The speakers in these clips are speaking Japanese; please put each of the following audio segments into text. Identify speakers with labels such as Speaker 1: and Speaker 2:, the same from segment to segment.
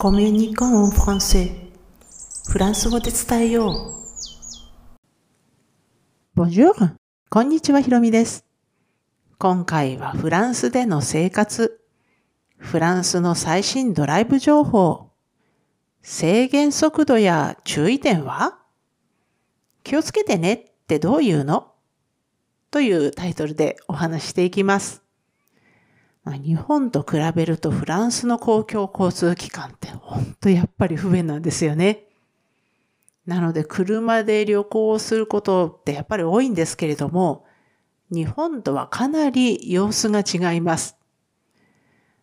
Speaker 1: コミュニコンフランセフランス語で伝えよう。Bonjour! こんにちは、ひろみです。今回はフランスでの生活、フランスの最新ドライブ情報、制限速度や注意点は気をつけてねってどういうのというタイトルでお話していきます。ま、日本と比べるとフランスの公共交通機関って本当やっぱり不便なんですよね。なので車で旅行をすることってやっぱり多いんですけれども、日本とはかなり様子が違います。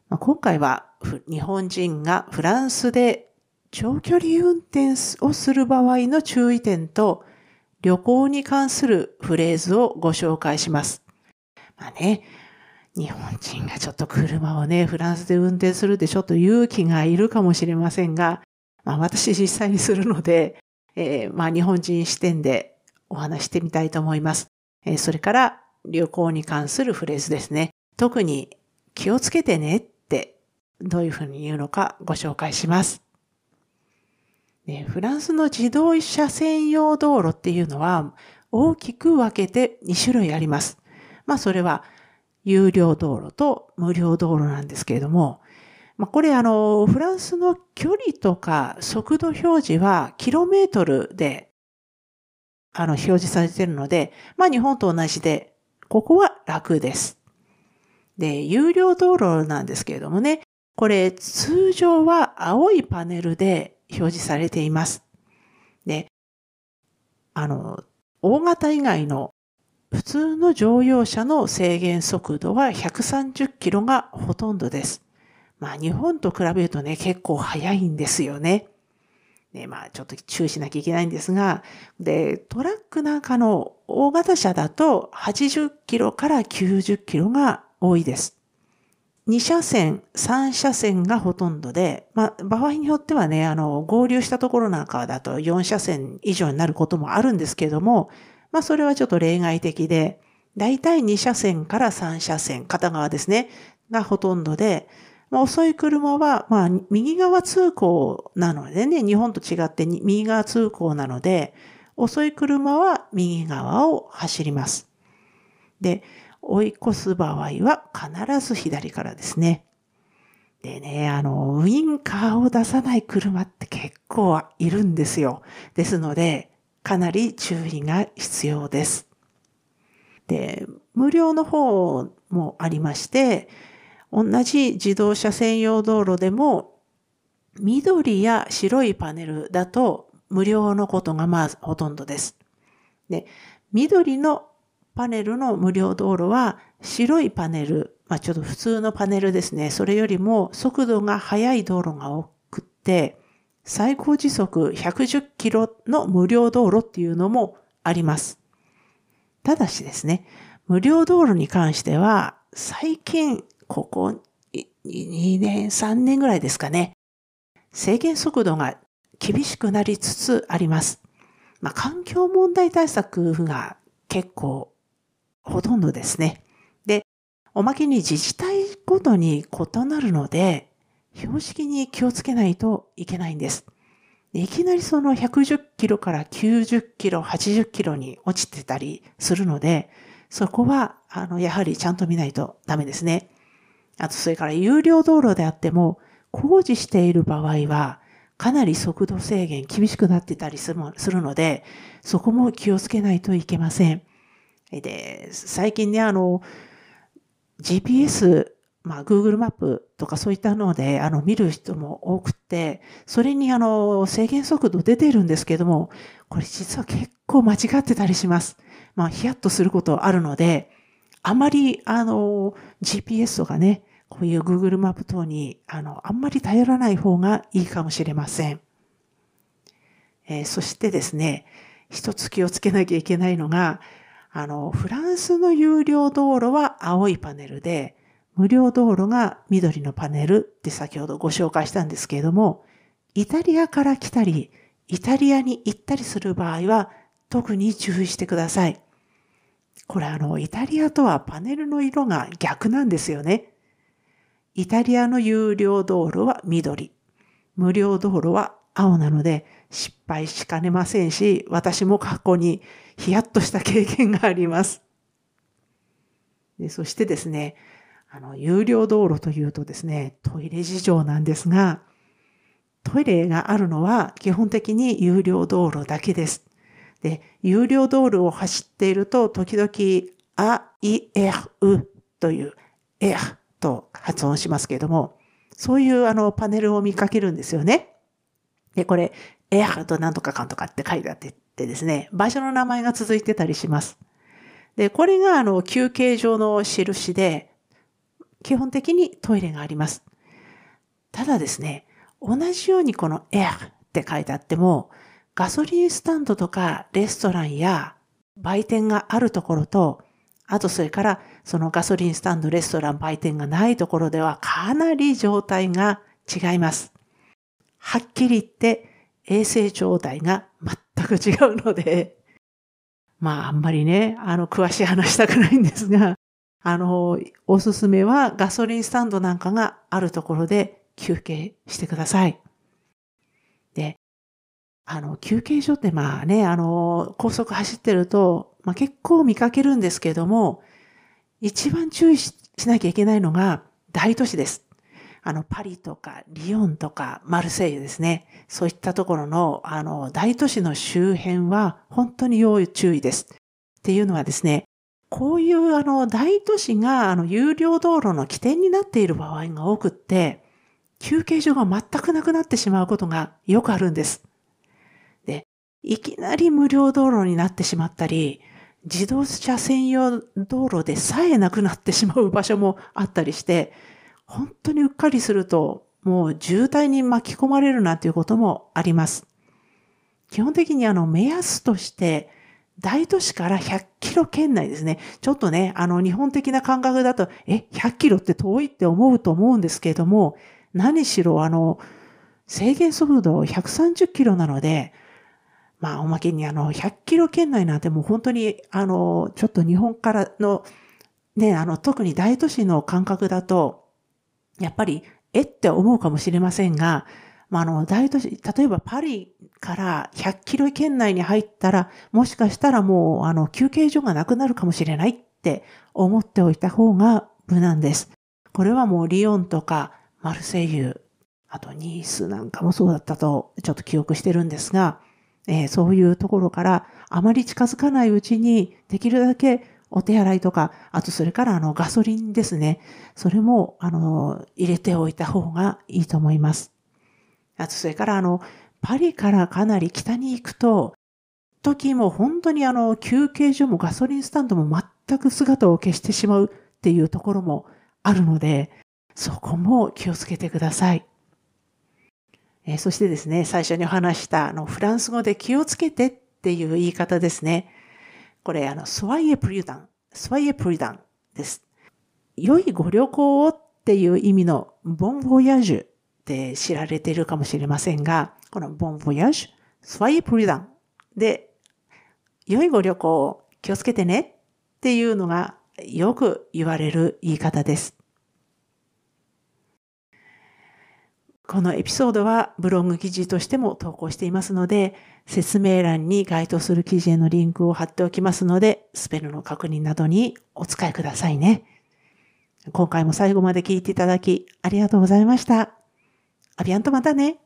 Speaker 1: まあ、今回は日本人がフランスで長距離運転をする場合の注意点と旅行に関するフレーズをご紹介します。まあね、日本人がちょっと車をね、フランスで運転するでちょっと勇気がいるかもしれませんが、まあ私実際にするので、えー、まあ日本人視点でお話してみたいと思います。えー、それから旅行に関するフレーズですね。特に気をつけてねってどういうふうに言うのかご紹介します。ね、フランスの自動車専用道路っていうのは大きく分けて2種類あります。まあそれは有料道路と無料道路なんですけれども、まあ、これあの、フランスの距離とか速度表示はキロメートルであの、表示されているので、まあ日本と同じで、ここは楽です。で、有料道路なんですけれどもね、これ通常は青いパネルで表示されています。で、あの、大型以外の普通の乗用車の制限速度は130キロがほとんどです。まあ日本と比べるとね、結構速いんですよね。ね、まあちょっと注意しなきゃいけないんですが、で、トラックなんかの大型車だと80キロから90キロが多いです。2車線、3車線がほとんどで、まあ場合によってはね、あの、合流したところなんかだと4車線以上になることもあるんですけれども、まあそれはちょっと例外的で、だいたい2車線から3車線、片側ですね、がほとんどで、まあ、遅い車は、まあ、右側通行なのでね、日本と違って右側通行なので、遅い車は右側を走ります。で、追い越す場合は必ず左からですね。でね、あの、ウインカーを出さない車って結構いるんですよ。ですので、かなり注意が必要です。で、無料の方もありまして、同じ自動車専用道路でも、緑や白いパネルだと無料のことがまあほとんどです。で、緑のパネルの無料道路は白いパネル、まあちょっと普通のパネルですね。それよりも速度が速い道路が多くって、最高時速110キロの無料道路っていうのもあります。ただしですね、無料道路に関しては、最近、ここ2年、3年ぐらいですかね、制限速度が厳しくなりつつあります。まあ、環境問題対策が結構ほとんどですね。で、おまけに自治体ごとに異なるので、標識に気をつけないといけないんです。いきなりその110キロから90キロ、80キロに落ちてたりするので、そこは、あの、やはりちゃんと見ないとダメですね。あと、それから有料道路であっても、工事している場合は、かなり速度制限厳しくなってたりするので、そこも気をつけないといけません。で、最近ね、あの、GPS まあ、Google マップとかそういったので、あの、見る人も多くて、それにあの、制限速度出てるんですけども、これ実は結構間違ってたりします。まあ、ヒヤッとすることあるので、あまり、あの、GPS とかね、こういう Google マップ等に、あの、あんまり頼らない方がいいかもしれません。えー、そしてですね、一つ気をつけなきゃいけないのが、あの、フランスの有料道路は青いパネルで、無料道路が緑のパネルって先ほどご紹介したんですけれども、イタリアから来たり、イタリアに行ったりする場合は特に注意してください。これあの、イタリアとはパネルの色が逆なんですよね。イタリアの有料道路は緑。無料道路は青なので失敗しかねませんし、私も過去にヒヤッとした経験があります。でそしてですね、あの、有料道路というとですね、トイレ事情なんですが、トイレがあるのは基本的に有料道路だけです。で、有料道路を走っていると、時々、あ、い、え、うという、えと発音しますけれども、そういうあのパネルを見かけるんですよね。で、これ、エアとなんとかかんとかって書いてあってですね、場所の名前が続いてたりします。で、これがあの休憩所の印で、基本的にトイレがあります。ただですね、同じようにこのエアって書いてあっても、ガソリンスタンドとかレストランや売店があるところと、あとそれからそのガソリンスタンド、レストラン、売店がないところではかなり状態が違います。はっきり言って衛生状態が全く違うので、まああんまりね、あの詳しい話したくないんですが、あの、おすすめはガソリンスタンドなんかがあるところで休憩してください。で、あの、休憩所ってまあね、あの、高速走ってると、まあ結構見かけるんですけども、一番注意しなきゃいけないのが大都市です。あの、パリとか、リヨンとか、マルセイユですね。そういったところの、あの、大都市の周辺は本当に要注意です。っていうのはですね、こういうあの、大都市があの、有料道路の起点になっている場合が多くって、休憩所が全くなくなってしまうことがよくあるんです。で、いきなり無料道路になってしまったり、自動車専用道路でさえなくなってしまう場所もあったりして、本当にうっかりすると、もう渋滞に巻き込まれるなんていうこともあります。基本的にあの目安として、大都市から100キロ圏内ですね。ちょっとね、あの日本的な感覚だと、え、100キロって遠いって思うと思うんですけれども、何しろあの、制限速度130キロなので、まあおまけにあの100キロ圏内なんてもう本当にあの、ちょっと日本からのね、あの特に大都市の感覚だと、やっぱり、えって思うかもしれませんが、まあ、あの、大都市、例えばパリから100キロ圏内に入ったら、もしかしたらもう、あの、休憩所がなくなるかもしれないって思っておいた方が無難です。これはもうリヨンとかマルセイユ、あとニースなんかもそうだったとちょっと記憶してるんですが、えー、そういうところからあまり近づかないうちにできるだけお手洗いとか、あとそれからあのガソリンですね。それもあの入れておいた方がいいと思います。あとそれからあのパリからかなり北に行くと、時も本当にあの休憩所もガソリンスタンドも全く姿を消してしまうっていうところもあるので、そこも気をつけてください。えー、そしてですね、最初にお話したあのフランス語で気をつけてっていう言い方ですね。これ、あの、ソワイエプリュダン、ソワイエプリュダンです。良いご旅行をっていう意味のボンボヤージュで知られているかもしれませんが、このボンボヤージュ、ソワイプリダンで、良いご旅行を気をつけてねっていうのがよく言われる言い方です。このエピソードはブログ記事としても投稿していますので、説明欄に該当する記事へのリンクを貼っておきますので、スペルの確認などにお使いくださいね。今回も最後まで聞いていただきありがとうございました。アビアンとまたね。